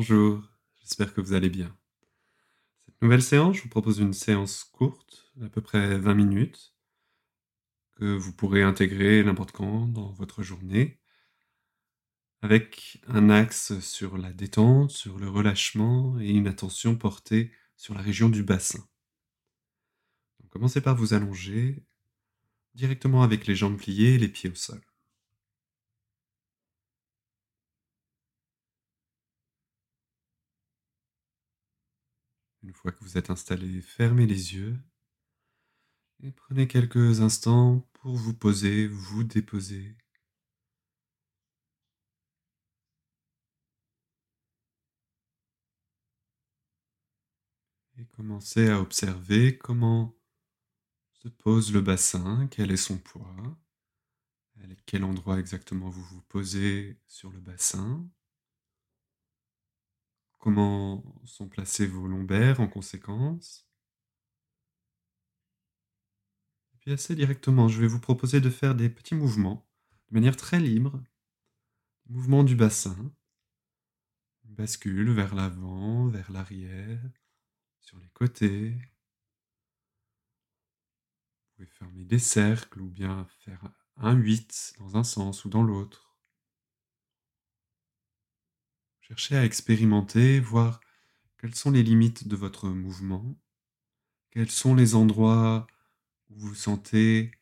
Bonjour, j'espère que vous allez bien. Cette nouvelle séance, je vous propose une séance courte, d'à peu près 20 minutes, que vous pourrez intégrer n'importe quand dans votre journée, avec un axe sur la détente, sur le relâchement et une attention portée sur la région du bassin. Commencez par vous allonger directement avec les jambes pliées et les pieds au sol. Une fois que vous êtes installé, fermez les yeux et prenez quelques instants pour vous poser, vous déposer. Et commencez à observer comment se pose le bassin, quel est son poids, quel endroit exactement vous vous posez sur le bassin. Comment sont placés vos lombaires en conséquence? Et puis assez directement, je vais vous proposer de faire des petits mouvements de manière très libre. Mouvement du bassin. Bascule vers l'avant, vers l'arrière, sur les côtés. Vous pouvez fermer des cercles ou bien faire un 8 dans un sens ou dans l'autre. Cherchez à expérimenter, voir quelles sont les limites de votre mouvement, quels sont les endroits où vous sentez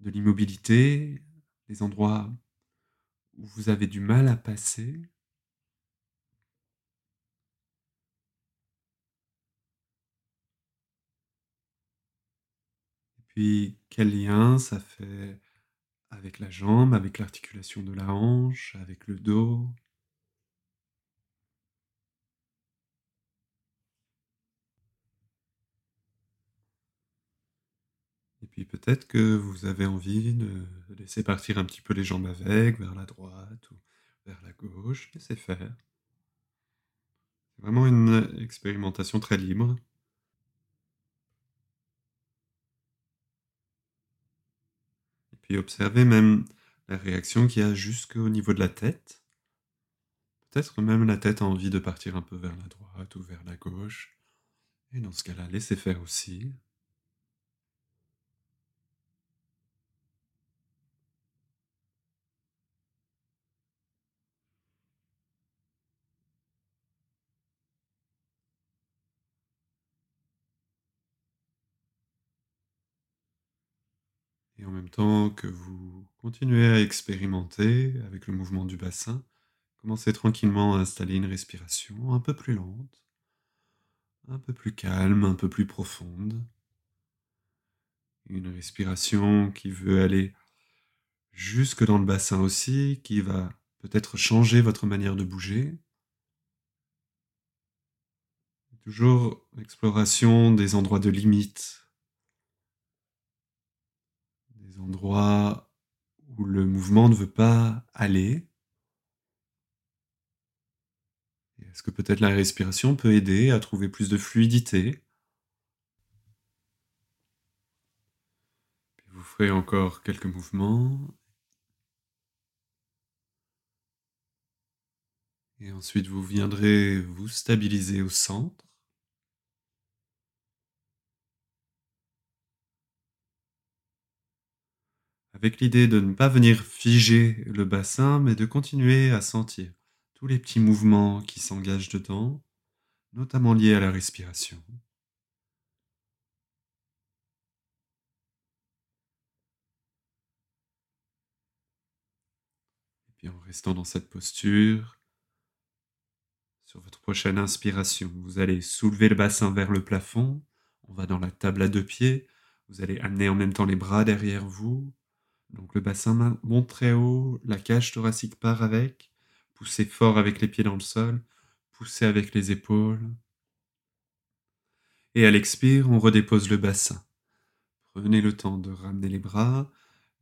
de l'immobilité, les endroits où vous avez du mal à passer. Et puis, quel lien ça fait avec la jambe, avec l'articulation de la hanche, avec le dos? Puis peut-être que vous avez envie de laisser partir un petit peu les jambes avec, vers la droite ou vers la gauche. Laissez faire. C'est vraiment une expérimentation très libre. Et puis observez même la réaction qu'il y a jusqu'au niveau de la tête. Peut-être même la tête a envie de partir un peu vers la droite ou vers la gauche. Et dans ce cas-là, laissez faire aussi. Même temps que vous continuez à expérimenter avec le mouvement du bassin, commencez tranquillement à installer une respiration un peu plus lente, un peu plus calme, un peu plus profonde. Une respiration qui veut aller jusque dans le bassin aussi, qui va peut-être changer votre manière de bouger. Toujours l'exploration des endroits de limite, où le mouvement ne veut pas aller. Est-ce que peut-être la respiration peut aider à trouver plus de fluidité? Vous ferez encore quelques mouvements. Et ensuite, vous viendrez vous stabiliser au centre. Avec l'idée de ne pas venir figer le bassin, mais de continuer à sentir tous les petits mouvements qui s'engagent dedans, notamment liés à la respiration. Et puis en restant dans cette posture, sur votre prochaine inspiration, vous allez soulever le bassin vers le plafond, on va dans la table à deux pieds, vous allez amener en même temps les bras derrière vous, donc le bassin monte très haut, la cage thoracique part avec. Poussez fort avec les pieds dans le sol, poussez avec les épaules. Et à l'expire, on redépose le bassin. Prenez le temps de ramener les bras,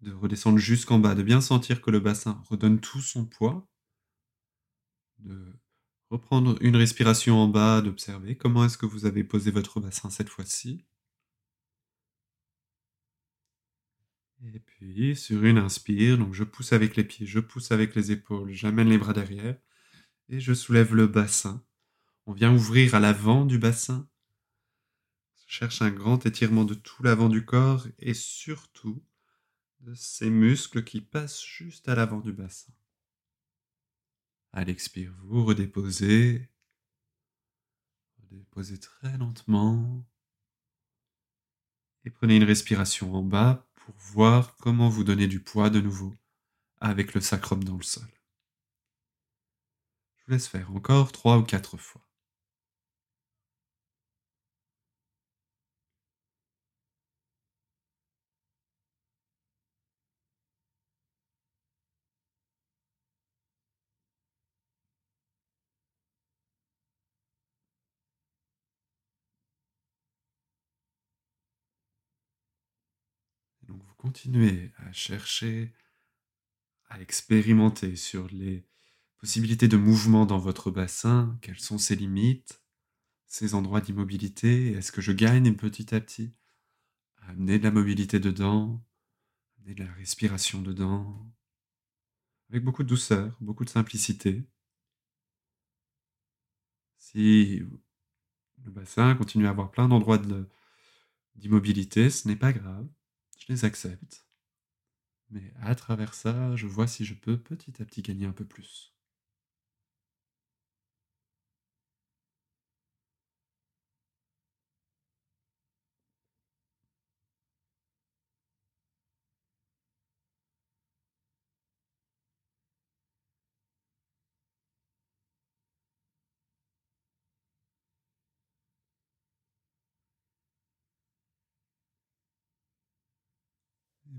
de redescendre jusqu'en bas, de bien sentir que le bassin redonne tout son poids, de reprendre une respiration en bas, d'observer comment est-ce que vous avez posé votre bassin cette fois-ci. Et puis, sur une inspire, donc je pousse avec les pieds, je pousse avec les épaules, j'amène les bras derrière. et je soulève le bassin. On vient ouvrir à l'avant du bassin. Je cherche un grand étirement de tout l'avant du corps et surtout de ces muscles qui passent juste à l'avant du bassin. À l'expire, vous redéposez. Redéposez très lentement. Et prenez une respiration en bas pour voir comment vous donner du poids de nouveau avec le sacrum dans le sol. Je vous laisse faire encore trois ou quatre fois. Continuez à chercher, à expérimenter sur les possibilités de mouvement dans votre bassin, quelles sont ses limites, ses endroits d'immobilité, est-ce que je gagne petit à petit? À amener de la mobilité dedans, amener de la respiration dedans, avec beaucoup de douceur, beaucoup de simplicité. Si le bassin continue à avoir plein d'endroits d'immobilité, ce n'est pas grave, je les accepte. Mais à travers ça, je vois si je peux petit à petit gagner un peu plus.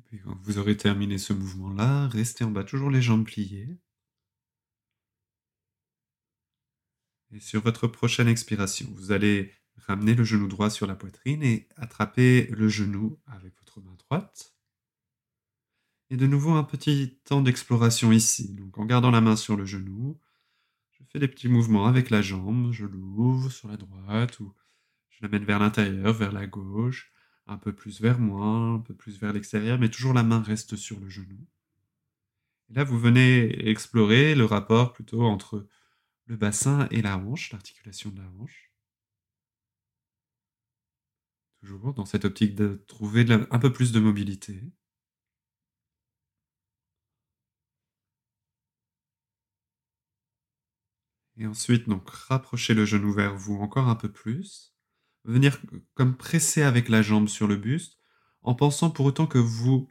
Puis quand vous aurez terminé ce mouvement-là, restez en bas, toujours les jambes pliées. Et sur votre prochaine expiration, vous allez ramener le genou droit sur la poitrine et attraper le genou avec votre main droite. Et de nouveau un petit temps d'exploration ici. Donc en gardant la main sur le genou, je fais des petits mouvements avec la jambe, je l'ouvre sur la droite ou je l'amène vers l'intérieur, vers la gauche un peu plus vers moi, un peu plus vers l'extérieur, mais toujours la main reste sur le genou. Et là, vous venez explorer le rapport plutôt entre le bassin et la hanche, l'articulation de la hanche. Toujours dans cette optique de trouver un peu plus de mobilité. Et ensuite, donc, rapprochez le genou vers vous encore un peu plus venir comme presser avec la jambe sur le buste, en pensant pour autant que vous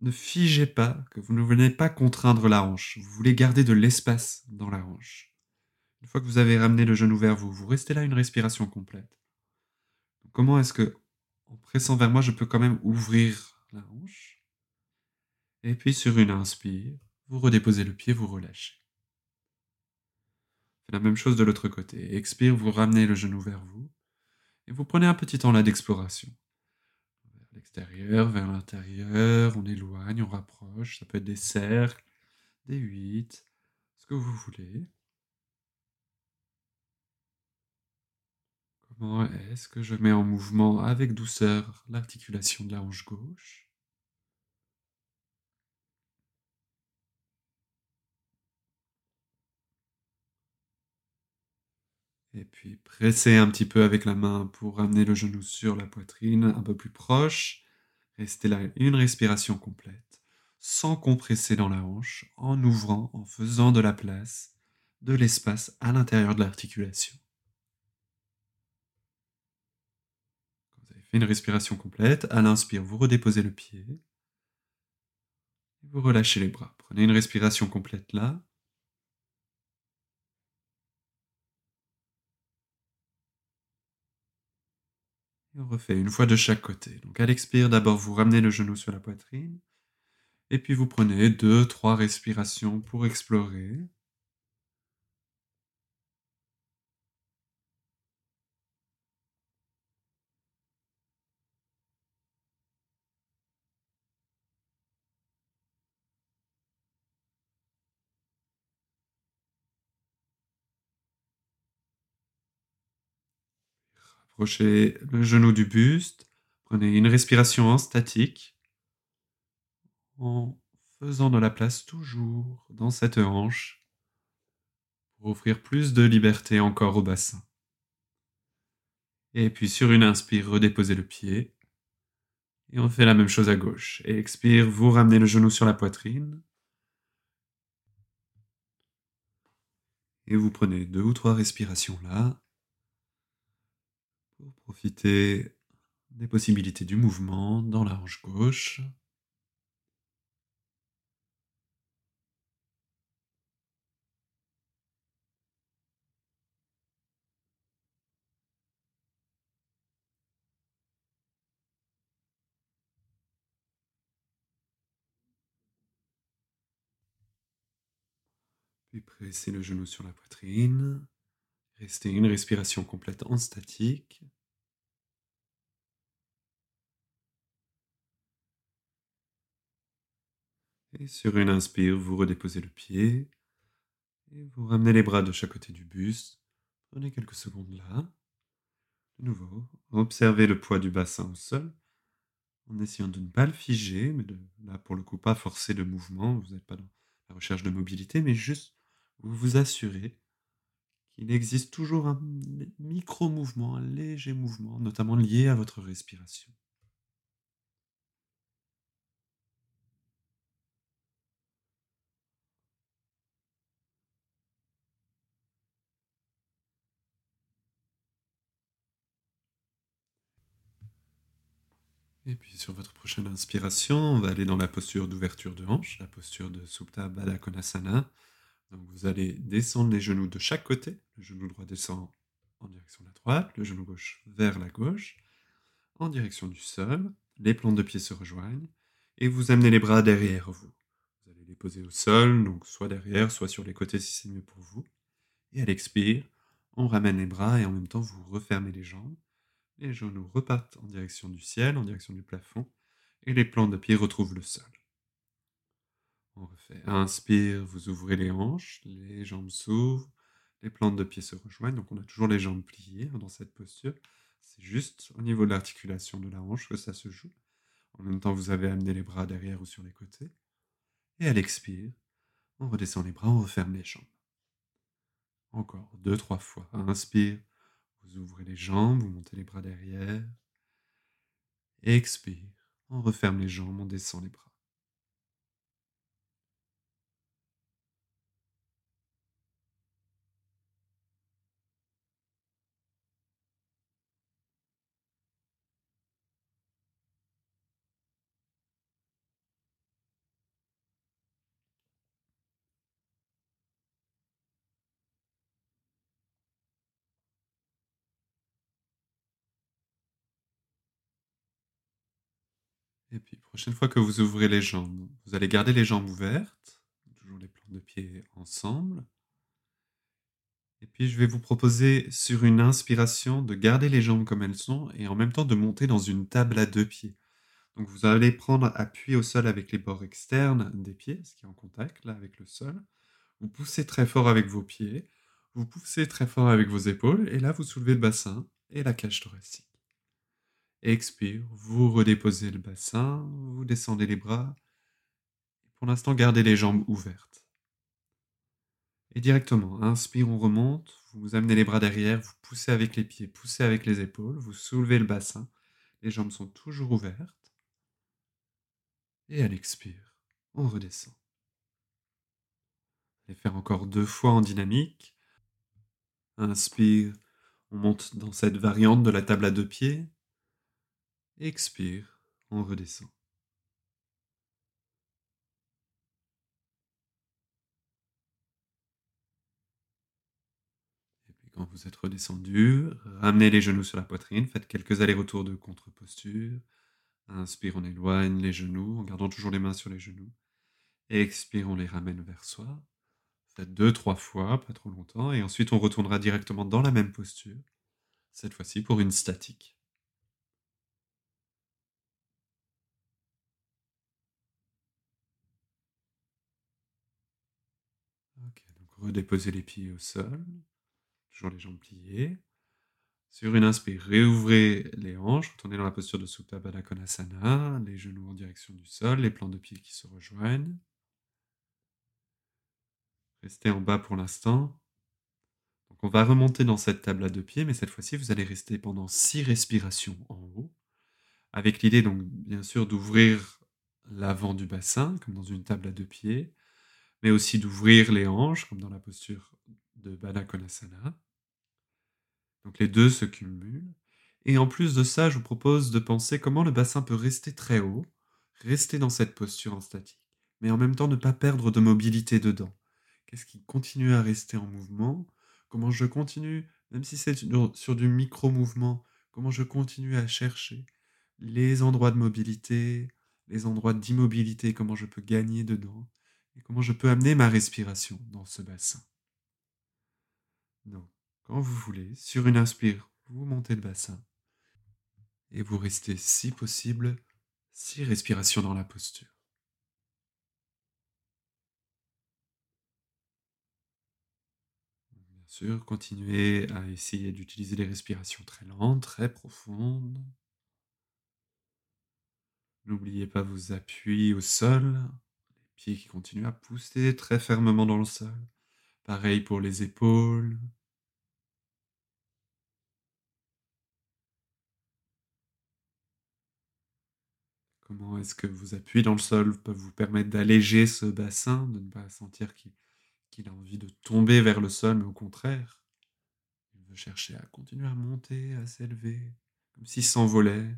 ne figez pas, que vous ne venez pas contraindre la hanche. Vous voulez garder de l'espace dans la hanche. Une fois que vous avez ramené le genou vers vous, vous restez là une respiration complète. Comment est-ce que, en pressant vers moi, je peux quand même ouvrir la hanche? Et puis sur une inspire, vous redéposez le pied, vous relâchez. Faites la même chose de l'autre côté. Expire, vous ramenez le genou vers vous. Vous prenez un petit temps là d'exploration. Vers l'extérieur, vers l'intérieur, on éloigne, on rapproche. Ça peut être des cercles, des huit, ce que vous voulez. Comment est-ce que je mets en mouvement avec douceur l'articulation de la hanche gauche? Puis pressez un petit peu avec la main pour ramener le genou sur la poitrine, un peu plus proche. Restez là une respiration complète, sans compresser dans la hanche, en ouvrant, en faisant de la place, de l'espace à l'intérieur de l'articulation. Quand vous avez fait une respiration complète, à l'inspire, vous redéposez le pied. Vous relâchez les bras. Prenez une respiration complète là. On refait une fois de chaque côté. Donc à l'expire, d'abord vous ramenez le genou sur la poitrine. Et puis vous prenez deux, trois respirations pour explorer. Approchez le genou du buste. Prenez une respiration en statique. En faisant de la place toujours dans cette hanche pour offrir plus de liberté encore au bassin. Et puis sur une inspire, redéposez le pied. Et on fait la même chose à gauche. Et expire, vous ramenez le genou sur la poitrine. Et vous prenez deux ou trois respirations là pour profiter des possibilités du mouvement dans la hanche gauche. Puis pressez le genou sur la poitrine. Restez une respiration complète en statique. Et sur une inspire, vous redéposez le pied et vous ramenez les bras de chaque côté du buste. Prenez quelques secondes là. De nouveau, observez le poids du bassin au sol en essayant de ne pas le figer, mais de, là pour le coup pas forcer le mouvement, vous n'êtes pas dans la recherche de mobilité, mais juste vous vous assurez qu'il existe toujours un micro-mouvement, un léger mouvement, notamment lié à votre respiration. Et puis sur votre prochaine inspiration, on va aller dans la posture d'ouverture de hanche, la posture de Supta Baddha Konasana. Vous allez descendre les genoux de chaque côté. Le genou droit descend en direction de la droite, le genou gauche vers la gauche, en direction du sol. Les plantes de pied se rejoignent et vous amenez les bras derrière vous. Vous allez les poser au sol, donc soit derrière, soit sur les côtés si c'est mieux pour vous. Et à l'expire, on ramène les bras et en même temps vous refermez les jambes. Les genoux repartent en direction du ciel, en direction du plafond, et les plantes de pied retrouvent le sol. On refait. Inspire, vous ouvrez les hanches, les jambes s'ouvrent, les plantes de pied se rejoignent. Donc on a toujours les jambes pliées hein, dans cette posture. C'est juste au niveau de l'articulation de la hanche que ça se joue. En même temps, vous avez amené les bras derrière ou sur les côtés. Et à l'expire, on redescend les bras, on referme les jambes. Encore deux, trois fois. Inspire, vous ouvrez les jambes, vous montez les bras derrière. Expire, on referme les jambes, on descend les bras. Et puis, prochaine fois que vous ouvrez les jambes, vous allez garder les jambes ouvertes, toujours les plans de pied ensemble. Et puis, je vais vous proposer sur une inspiration de garder les jambes comme elles sont et en même temps de monter dans une table à deux pieds. Donc, vous allez prendre appui au sol avec les bords externes des pieds, ce qui est en contact là avec le sol. Vous poussez très fort avec vos pieds, vous poussez très fort avec vos épaules et là, vous soulevez le bassin et la cage thoracique. Expire, vous redéposez le bassin, vous descendez les bras. pour l'instant, gardez les jambes ouvertes. Et directement, inspire, on remonte, vous amenez les bras derrière, vous poussez avec les pieds, poussez avec les épaules, vous soulevez le bassin, les jambes sont toujours ouvertes. Et à l'expire, on redescend. Et faire encore deux fois en dynamique. Inspire, on monte dans cette variante de la table à deux pieds. Expire, on redescend. Et puis quand vous êtes redescendu, ramenez les genoux sur la poitrine, faites quelques allers-retours de contre-posture. Inspire, on éloigne les genoux en gardant toujours les mains sur les genoux. Expire, on les ramène vers soi. Faites deux, trois fois, pas trop longtemps, et ensuite on retournera directement dans la même posture, cette fois-ci pour une statique. Ok, donc redéposez les pieds au sol, toujours les jambes pliées. Sur une inspire, réouvrez les hanches, retournez dans la posture de Supta Baddha Konasana, les genoux en direction du sol, les plans de pieds qui se rejoignent. Restez en bas pour l'instant. on va remonter dans cette table à 2 pieds, mais cette fois-ci, vous allez rester pendant 6 respirations en haut, avec l'idée donc bien sûr d'ouvrir l'avant du bassin, comme dans une table à 2 pieds, mais aussi d'ouvrir les hanches, comme dans la posture de Baddha Konasana. Donc les 2 se cumulent et en plus de ça, je vous propose de penser comment le bassin peut rester très haut, rester dans cette posture en statique, mais en même temps ne pas perdre de mobilité dedans. Qu'est-ce qui continue à rester en mouvement? Comment je continue, même si c'est sur du micro-mouvement, comment je continue à chercher les endroits de mobilité, les endroits d'immobilité, comment je peux gagner dedans? Et comment je peux amener ma respiration dans ce bassin? Donc, quand vous voulez, sur une inspire, vous montez le bassin et vous restez, si possible, 6 respirations dans la posture. Bien sûr, continuez à essayer d'utiliser les respirations très lentes, très profondes. N'oubliez pas vos appuis au sol, qui continuent à pousser très fermement dans le sol. Pareil pour les épaules. Comment est-ce que vos appuis dans le sol peuvent vous permettre d'alléger ce bassin, de ne pas sentir qu'il qu'il a envie de tomber vers le sol, mais au contraire, il veut chercher à continuer à monter, à s'élever, comme s'il s'envolait.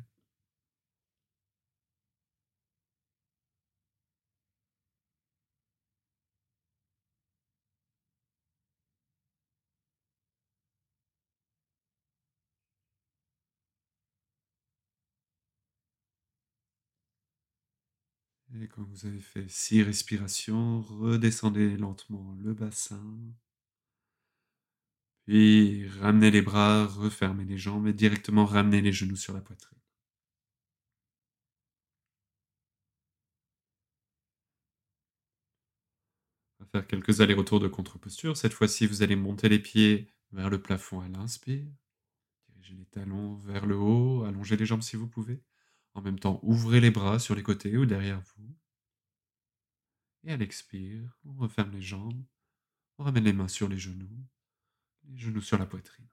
Et quand vous avez fait 6 respirations, redescendez lentement le bassin. Puis ramenez les bras, refermez les jambes et directement ramenez les genoux sur la poitrine. On va faire quelques allers-retours de contre-posture. Cette fois-ci, vous allez monter les pieds vers le plafond à l'inspire. Dirigez les talons vers le haut, allongez les jambes si vous pouvez. En même temps, ouvrez les bras sur les côtés ou derrière vous. Et à l'expire, on referme les jambes, on ramène les mains sur les genoux, les genoux sur la poitrine.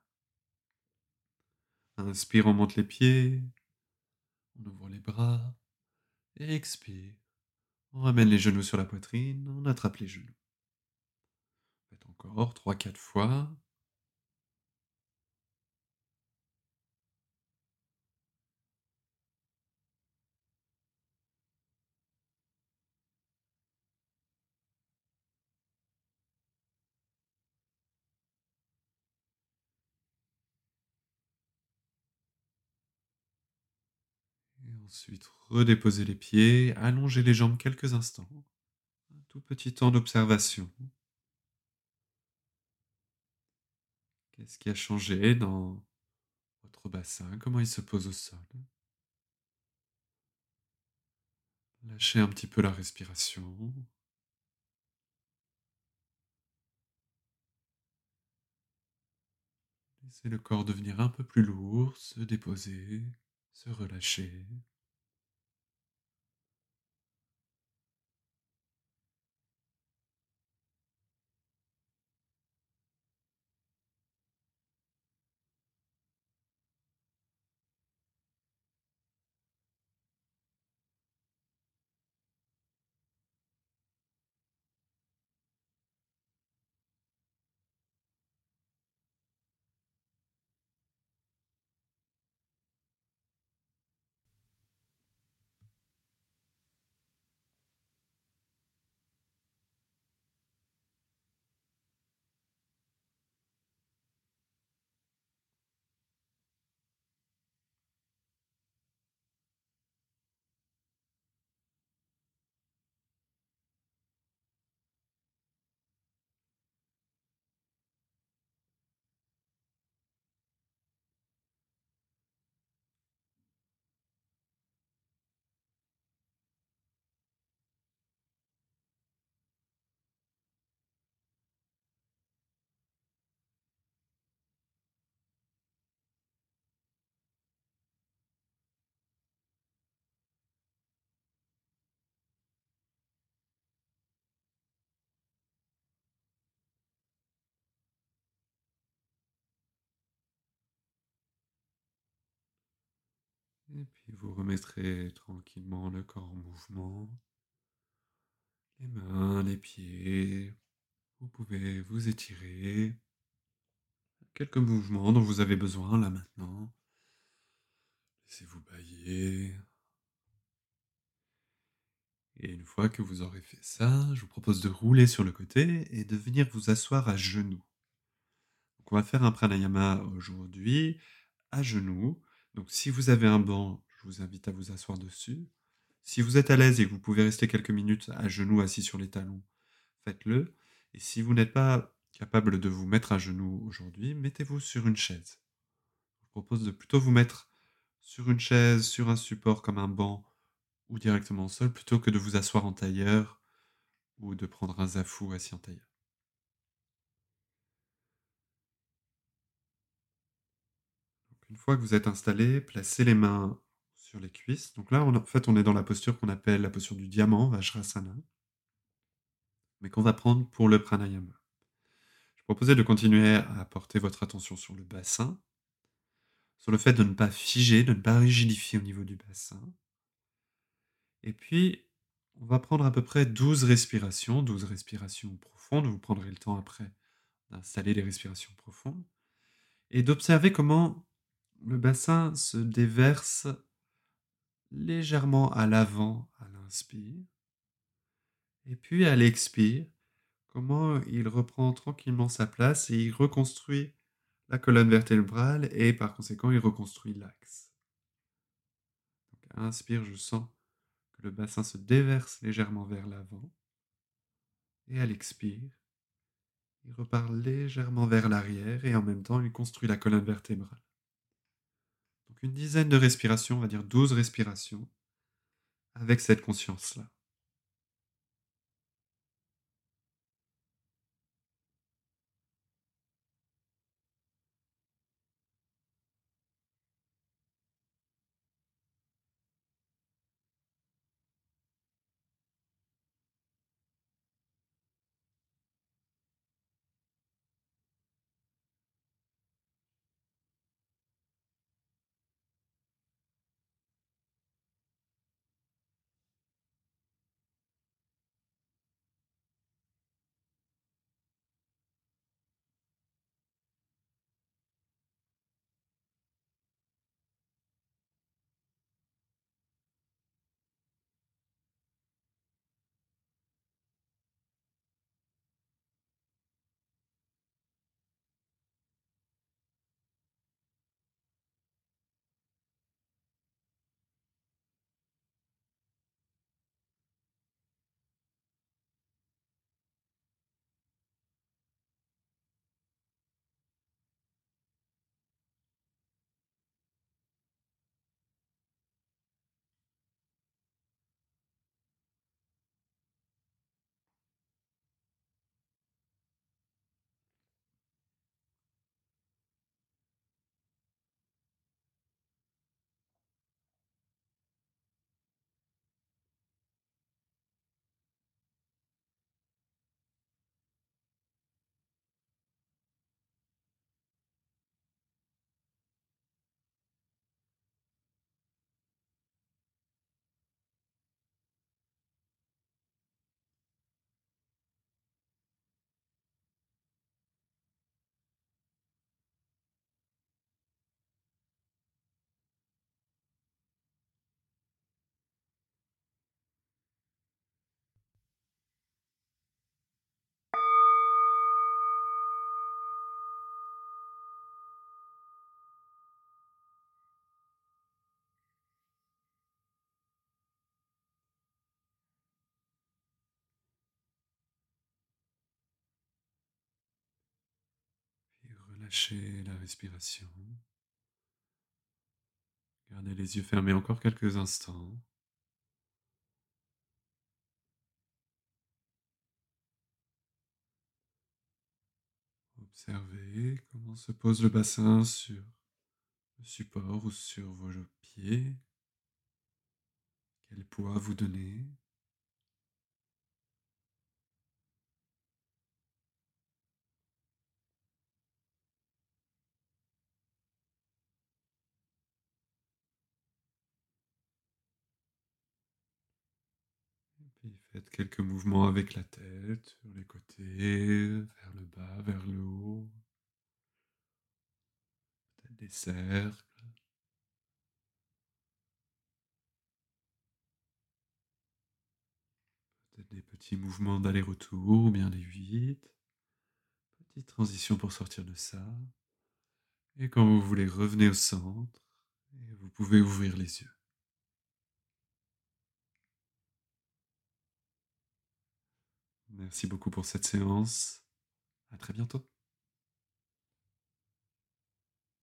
Inspire, on monte les pieds, on ouvre les bras, et expire. On ramène les genoux sur la poitrine, on attrape les genoux. Faites encore trois, quatre fois. Et ensuite, redéposez les pieds, allongez les jambes quelques instants. Un tout petit temps d'observation. Qu'est-ce qui a changé dans votre bassin? Comment il se pose au sol? Lâchez un petit peu la respiration. Laissez le corps devenir un peu plus lourd, se déposer, se relâcher. Et puis vous remettrez tranquillement le corps en mouvement. Les mains, les pieds. Vous pouvez vous étirer. Quelques mouvements dont vous avez besoin là maintenant. Laissez-vous bailler. Et une fois que vous aurez fait ça, je vous propose de rouler sur le côté et de venir vous asseoir à genoux. Donc on va faire un pranayama aujourd'hui à genoux. Donc si vous avez un banc, je vous invite à vous asseoir dessus. Si vous êtes à l'aise et que vous pouvez rester quelques minutes à genoux assis sur les talons, faites-le. Et si vous n'êtes pas capable de vous mettre à genoux aujourd'hui, mettez-vous sur une chaise. Je vous propose de plutôt vous mettre sur une chaise, sur un support comme un banc ou directement au sol, plutôt que de vous asseoir en tailleur ou de prendre un zafou assis en tailleur. Une fois que vous êtes installé, placez les mains sur les cuisses. Donc là, en fait, on est dans la posture qu'on appelle la posture du diamant, Vajrasana, mais qu'on va prendre pour le pranayama. Je proposais de continuer à porter votre attention sur le bassin, sur le fait de ne pas figer, de ne pas rigidifier au niveau du bassin. Et puis, on va prendre à peu près 12 respirations, 12 respirations profondes. Vous prendrez le temps après d'installer les respirations profondes et d'observer comment le bassin se déverse légèrement à l'avant à l'inspire. Et puis à l'expire, comment il reprend tranquillement sa place et il reconstruit la colonne vertébrale et par conséquent il reconstruit l'axe. Inspire, je sens que le bassin se déverse légèrement vers l'avant. Et à l'expire, il repart légèrement vers l'arrière et en même temps il construit la colonne vertébrale. Une dizaine de respirations, on va dire 12 respirations, avec cette conscience-là. Relâchez la respiration. Gardez les yeux fermés encore quelques instants. Observez comment se pose le bassin sur le support ou sur vos pieds. Quel poids vous donnez. Faites quelques mouvements avec la tête, sur les côtés, vers le bas, vers le haut. Peut-être des cercles. Peut-être des petits mouvements d'aller-retour ou bien des vides. Petite transition pour sortir de ça. Et quand vous voulez, revenez au centre et vous pouvez ouvrir les yeux. Merci beaucoup pour cette séance. À très bientôt.